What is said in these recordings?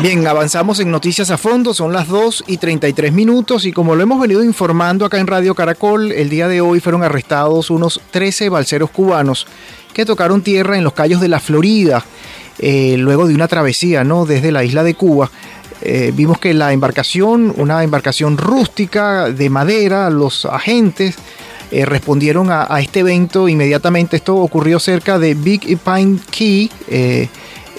Bien, avanzamos en Noticias a Fondo, son las 2 y 33 minutos y como lo hemos venido informando acá en Radio Caracol, el día de hoy fueron arrestados unos 13 balseros cubanos que tocaron tierra en los callos de la Florida, eh, luego de una travesía ¿no? desde la isla de Cuba. Eh, vimos que la embarcación, una embarcación rústica de madera, los agentes eh, respondieron a, a, este evento inmediatamente. Esto ocurrió cerca de Big Pine Key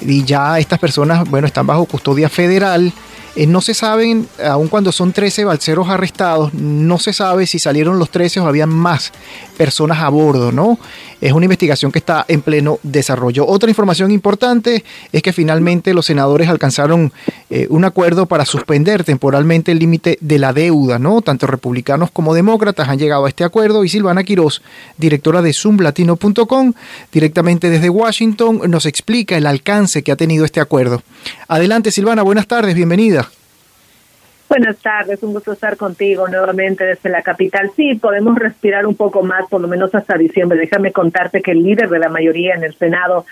y ya estas personas, bueno, están bajo custodia federal. Eh, no se saben, aun cuando son 13 balseros arrestados, no se sabe si salieron los 13 o habían más personas a bordo, ¿no? Es una investigación que está en pleno desarrollo. Otra información importante es que finalmente los senadores alcanzaron eh, un acuerdo para suspender temporalmente el límite de la deuda, ¿no? Tanto republicanos como demócratas han llegado a este acuerdo y Silvana Quirós, directora de zoomlatino.com, directamente desde Washington, nos explica el alcance que ha tenido este acuerdo. Adelante Silvana, buenas tardes, bienvenida. Buenas tardes, un gusto estar contigo nuevamente desde la capital. Sí, podemos respirar un poco más, por lo menos hasta diciembre. Déjame contarte que el líder de la mayoría en el Senado,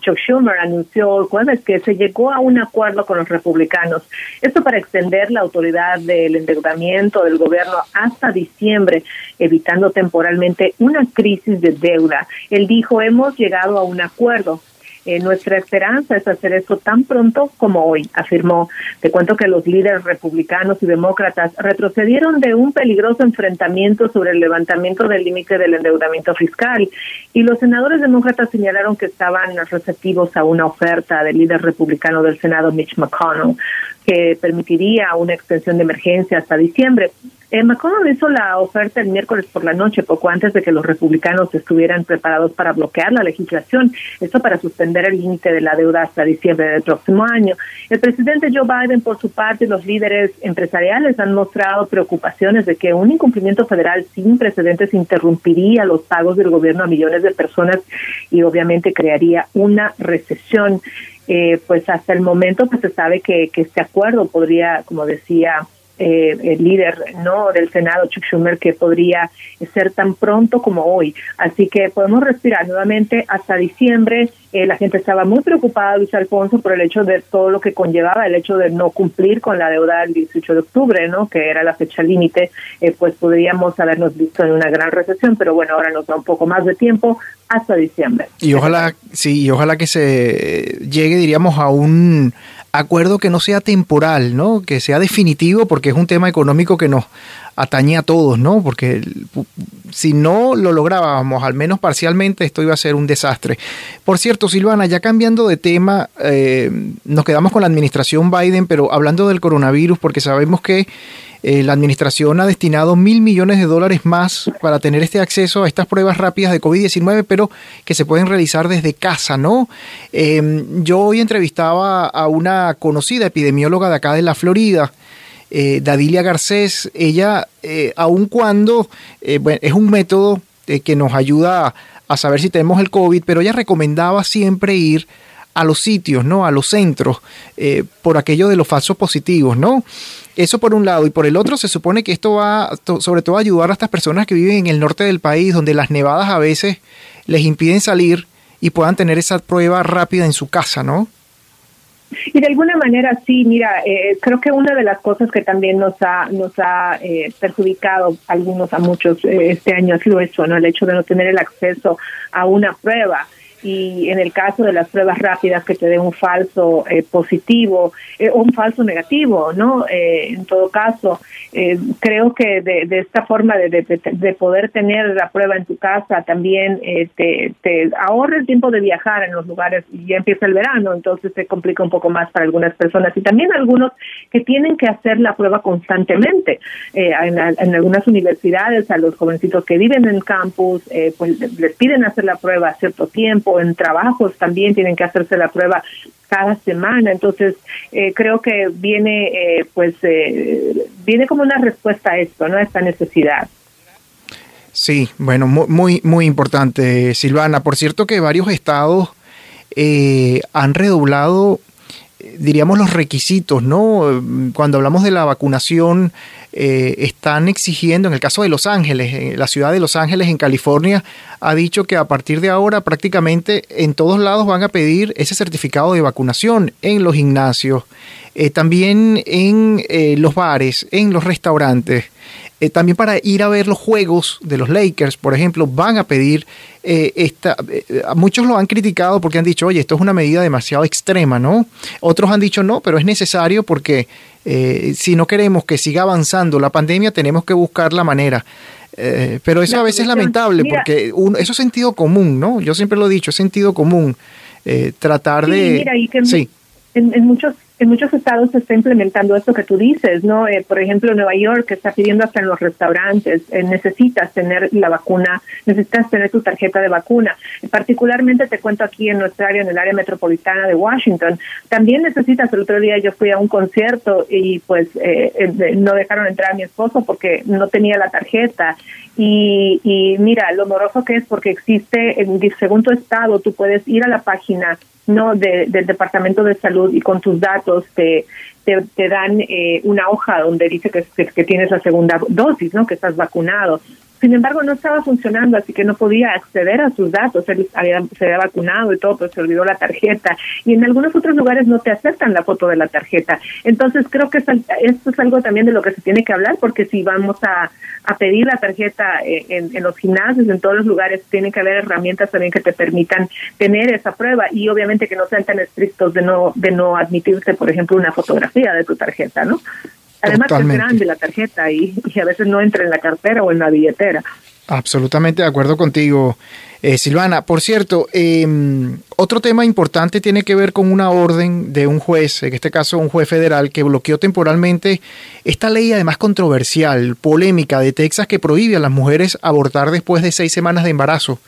Chuck Schumer, anunció el jueves que se llegó a un acuerdo con los republicanos. Esto para extender la autoridad del endeudamiento del gobierno hasta diciembre, evitando temporalmente una crisis de deuda. Él dijo, hemos llegado a un acuerdo eh, nuestra esperanza es hacer eso tan pronto como hoy, afirmó. Te cuento que los líderes republicanos y demócratas retrocedieron de un peligroso enfrentamiento sobre el levantamiento del límite del endeudamiento fiscal y los senadores demócratas señalaron que estaban receptivos a una oferta del líder republicano del Senado, Mitch McConnell, que permitiría una extensión de emergencia hasta diciembre. Eh, McConnell hizo la oferta el miércoles por la noche, poco antes de que los republicanos estuvieran preparados para bloquear la legislación, esto para suspender el límite de la deuda hasta diciembre del próximo año. El presidente Joe Biden, por su parte, y los líderes empresariales han mostrado preocupaciones de que un incumplimiento federal sin precedentes interrumpiría los pagos del gobierno a millones de personas y obviamente crearía una recesión. Eh, pues hasta el momento pues se sabe que, que este acuerdo podría, como decía, eh, el líder no del Senado, Chuck Schumer, que podría ser tan pronto como hoy. Así que podemos respirar nuevamente hasta diciembre. Eh, la gente estaba muy preocupada, Luis Alfonso, por el hecho de todo lo que conllevaba el hecho de no cumplir con la deuda del 18 de octubre, ¿no? que era la fecha límite, eh, pues podríamos habernos visto en una gran recesión, pero bueno, ahora nos da un poco más de tiempo hasta diciembre. Y ojalá, sí, y ojalá que se llegue, diríamos, a un acuerdo que no sea temporal, ¿no? Que sea definitivo porque es un tema económico que nos atañe a todos, ¿no? Porque si no lo lográbamos, al menos parcialmente, esto iba a ser un desastre. Por cierto, Silvana, ya cambiando de tema, eh, nos quedamos con la administración Biden, pero hablando del coronavirus, porque sabemos que eh, la administración ha destinado mil millones de dólares más para tener este acceso a estas pruebas rápidas de COVID-19, pero que se pueden realizar desde casa, ¿no? Em, yo hoy entrevistaba a una conocida epidemióloga de acá de la Florida, eh, Dadilia Garcés. Ella, eh, aun cuando es un método que nos ayuda a saber si tenemos el COVID, pero ella recomendaba siempre ir a los sitios, ¿no? A los centros, por aquello de los falsos positivos, ¿no? Eso por un lado. Y por el otro, se supone que esto va sobre todo a ayudar a estas personas que viven en el norte del país, donde las nevadas a veces les impiden salir y puedan tener esa prueba rápida en su casa, ¿no? Y de alguna manera sí, mira, eh, creo que una de las cosas que también nos ha nos ha eh, perjudicado algunos a muchos eh, este año ha sido eso, ¿no? El hecho de no tener el acceso a una prueba y en el caso de las pruebas rápidas que te den un falso eh, positivo eh, o un falso negativo, ¿no? Eh, en todo caso, creo que de, esta forma de, de, poder tener la prueba en tu casa también te, te ahorra el tiempo de viajar en los lugares y ya empieza el verano, entonces se complica un poco más para algunas personas y también algunos que tienen que hacer la prueba constantemente. En, en, algunas universidades, a los jovencitos que viven en campus, pues les piden hacer la prueba a cierto tiempo en trabajos también tienen que hacerse la prueba cada semana. Entonces, eh, creo que viene, eh, pues, eh, viene como una respuesta a esto, ¿no? A esta necesidad. Sí, bueno, muy, muy importante, Silvana. Por cierto que varios estados han redoblado diríamos, los requisitos, ¿no? Cuando hablamos de la vacunación, eh, están exigiendo, en el caso de Los Ángeles, eh, la ciudad de Los Ángeles, en California, ha dicho que a partir de ahora prácticamente en todos lados van a pedir ese certificado de vacunación en los gimnasios, eh, también en los bares, en los restaurantes. Eh, también para ir a ver los juegos de los Lakers, por ejemplo, van a pedir eh, esta. Eh, muchos lo han criticado porque han dicho, oye, esto es una medida demasiado extrema, ¿no? Otros han dicho, no, pero es necesario porque si no queremos que siga avanzando la pandemia, tenemos que buscar la manera. pero eso a veces es lamentable porque eso es sentido común, ¿no? Yo siempre lo he dicho, es sentido común. tratar de. sí. en muchos en muchos estados se está implementando esto que tú dices, ¿no? Eh, por ejemplo, Nueva York está pidiendo hasta en los restaurantes, eh, necesitas tener la vacuna, necesitas tener tu tarjeta de vacuna. Particularmente te cuento aquí en nuestra área, en el área metropolitana de Washington, también necesitas, el otro día yo fui a un concierto y pues eh, no dejaron entrar a mi esposo porque no tenía la tarjeta. Y, y mira, lo moroso que es porque existe, en según tu estado, tú puedes ir a la página no del Departamento de Salud y con tus datos te, te, dan eh, una hoja donde dice que, que, tienes la segunda dosis, ¿no? que estás vacunado. Sin embargo, no estaba funcionando, así que no podía acceder a sus datos. Él había, se había vacunado y todo, pero se olvidó la tarjeta. Y en algunos otros lugares no te aceptan la foto de la tarjeta. Entonces, creo que esto es algo también de lo que se tiene que hablar, porque si vamos a, pedir la tarjeta eh, en, en, los gimnasios, en todos los lugares, tiene que haber herramientas también que te permitan tener esa prueba y obviamente que no sean tan estrictos de no, de no admitirse, por ejemplo, una fotografía de tu tarjeta, ¿no? Además es grande la tarjeta y, a veces no entra en la cartera o en la billetera. Absolutamente de acuerdo contigo, eh, Silvana. Por cierto, em, otro tema importante tiene que ver con una orden de un juez, en este caso un juez federal, que bloqueó temporalmente esta ley además controversial, polémica de Texas que prohíbe a las mujeres abortar después de seis semanas de embarazo.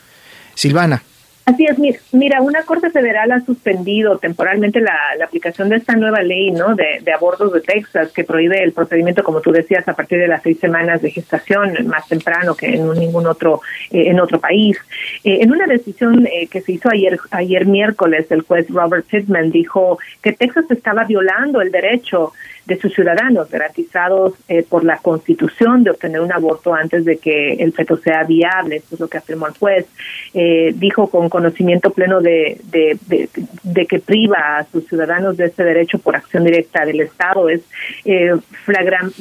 Silvana. Así es, mira, una Corte Federal ha suspendido temporalmente la, aplicación de esta nueva ley ¿no? de, abortos de Texas que prohíbe el procedimiento, como tú decías, a partir de las seis semanas de gestación, más temprano que en ningún otro, eh, en otro país. Eh, en una decisión eh, que se hizo ayer, ayer miércoles, el juez Robert Pittman dijo que Texas estaba violando el derecho de sus ciudadanos garantizados eh, por la Constitución de obtener un aborto antes de que el feto sea viable. Esto es lo que afirmó el juez. Eh, dijo con conocimiento pleno de, de, que priva a sus ciudadanos de este derecho por acción directa del Estado. Es, eh,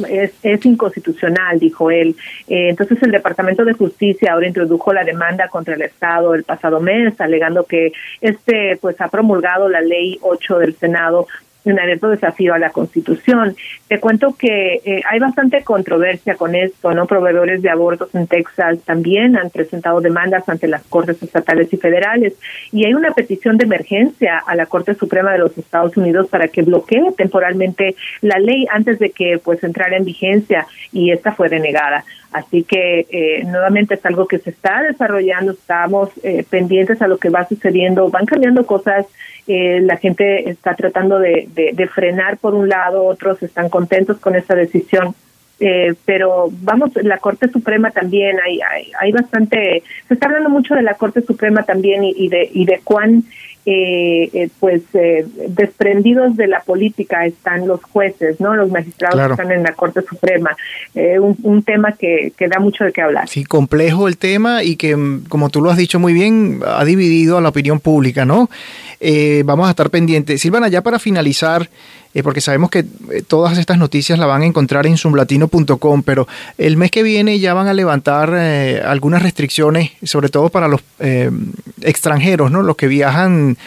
es, es, inconstitucional, dijo él. entonces el Departamento de Justicia ahora introdujo la demanda contra el Estado el pasado mes, alegando que este pues ha promulgado la ley 8 del Senado un abierto desafío a la Constitución. Te cuento que eh, hay bastante controversia con esto, ¿no? Proveedores de abortos en Texas también han presentado demandas ante las Cortes estatales y federales y hay una petición de emergencia a la Corte Suprema de los Estados Unidos para que bloquee temporalmente la ley antes de que pues entrara en vigencia y esta fue denegada. Así que eh, nuevamente es algo que se está desarrollando, estamos eh, pendientes a lo que va sucediendo, van cambiando cosas, eh, la gente está tratando de, de, frenar por un lado, otros están contentos con esa decisión. pero vamos, la Corte Suprema también, hay, hay, hay, bastante, se está hablando mucho de la Corte Suprema también y, y de, y de cuán eh, eh, pues eh, desprendidos de la política están los jueces, no los magistrados que están en la Corte Suprema. Eh, un, tema que, que, da mucho de qué hablar. Sí, complejo el tema y que, mm, como tú lo has dicho muy bien, ha dividido a la opinión pública, ¿no? vamos a estar pendientes. Silvana, ya para finalizar, eh, porque sabemos que eh, todas estas noticias la van a encontrar en zoomlatino.com, pero el mes que viene ya van a levantar eh, algunas restricciones, sobre todo para los extranjeros, ¿no? Los que viajan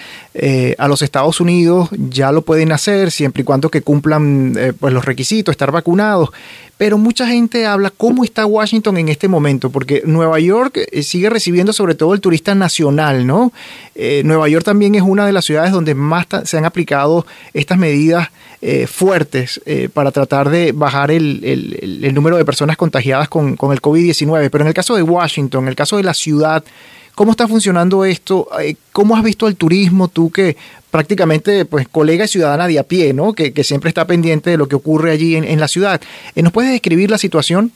a los Estados Unidos ya lo pueden hacer siempre y cuando que cumplan pues los requisitos, estar vacunados. Pero mucha gente habla cómo está Washington en este momento, porque Nueva York sigue recibiendo sobre todo el turista nacional, ¿no? Nueva York también es una de las ciudades donde más se han aplicado estas medidas eh, fuertes eh, para tratar de bajar el, número de personas contagiadas con, el COVID-19. Pero en el caso de Washington, en el caso de la ciudad, ¿cómo está funcionando esto? Eh, ¿Cómo has visto el turismo tú que prácticamente pues colega y ciudadana de a pie, ¿no? Que, siempre está pendiente de lo que ocurre allí en, en la ciudad. ¿Nos puedes describir la situación?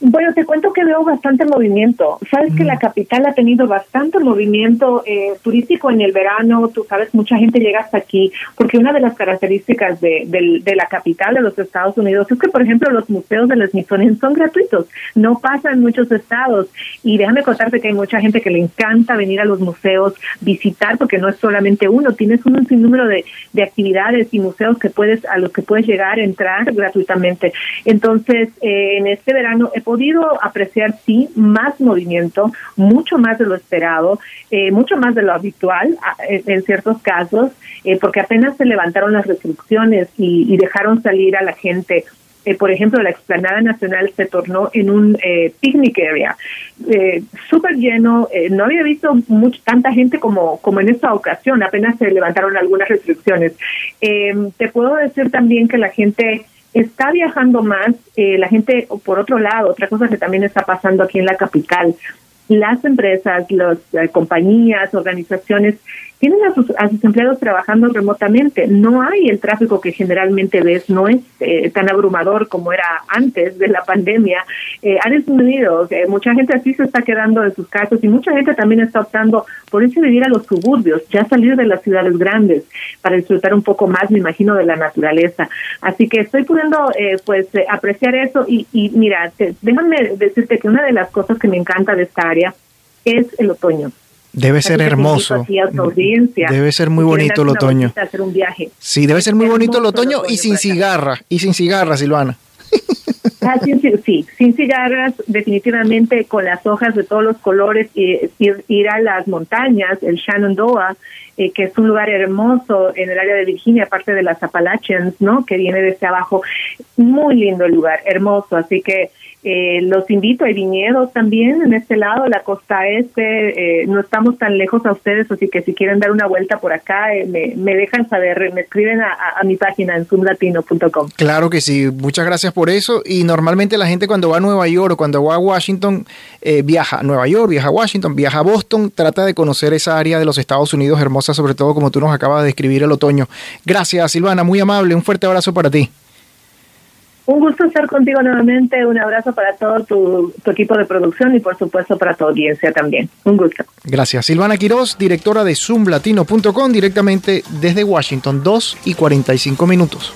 Bueno, te cuento que veo bastante movimiento. Sabes que la mm. capital ha tenido bastante movimiento eh, turístico en el verano. Tú sabes, mucha gente llega hasta aquí porque una de las características de, de, la capital de los Estados Unidos es que, por ejemplo, los museos del Smithsonian son gratuitos. No pasa en muchos estados. Y déjame contarte que hay mucha gente que le encanta venir a los museos, visitar, porque no es solamente uno. Tienes un sinnúmero de, de actividades y museos que puedes a los que puedes llegar, entrar gratuitamente. Entonces, eh, en este verano he podido apreciar, sí, más movimiento, mucho más de lo esperado, eh, mucho más de lo habitual en, ciertos casos, eh, porque apenas se levantaron las restricciones y, dejaron salir a la gente eh, por ejemplo, la explanada nacional se tornó en un picnic area súper lleno. no había visto mucho, tanta gente como, como en esta ocasión, apenas se levantaron algunas restricciones. te puedo decir también que la gente está viajando más, eh, la gente, por otro lado, otra cosa que también está pasando aquí en la capital, las empresas, las eh, compañías, organizaciones tienen a sus, a sus empleados trabajando remotamente. No hay el tráfico que generalmente ves, no es eh, tan abrumador como era antes de la pandemia. Eh, han disminuido, mucha gente así se está quedando en sus casas y mucha gente también está optando por irse a vivir a los suburbios, ya salir de las ciudades grandes para disfrutar un poco más, me imagino, de la naturaleza. Así que estoy pudiendo eh, pues apreciar eso y, y mira, déjame decirte que una de las cosas que me encanta de esta área es el otoño. Debe ser hermoso. Debe ser muy bonito el otoño. Sí, debe ser muy bonito el otoño y sin cigarra, y sin cigarra, Silvana. Ah, sí, sin cigarras, definitivamente con las hojas de todos los colores, y ir, a las montañas, el Shenandoah, eh, que es un lugar hermoso en el área de Virginia, aparte de las Appalachians, ¿no? Que viene desde abajo. Muy lindo el lugar, hermoso. Así que eh, los invito, hay viñedos también en este lado, la costa este, eh, no estamos tan lejos a ustedes, así que si quieren dar una vuelta por acá, eh, me, dejan saber, me escriben a, mi página en zoomlatino.com. Claro que sí, muchas gracias por eso. Y normalmente la gente cuando va a Nueva York o cuando va a Washington, viaja a Nueva York, viaja a Washington, viaja a Boston, trata de conocer esa área de los Estados Unidos hermosa, sobre todo como tú nos acabas de describir el otoño. Gracias, Silvana, muy amable, un fuerte abrazo para ti. Un gusto estar contigo nuevamente. Un abrazo para todo tu, equipo de producción y por supuesto para tu audiencia también. Un gusto. Gracias. Silvana Quiroz, directora de zoomlatino.com, directamente desde Washington, 2 y 45 minutos.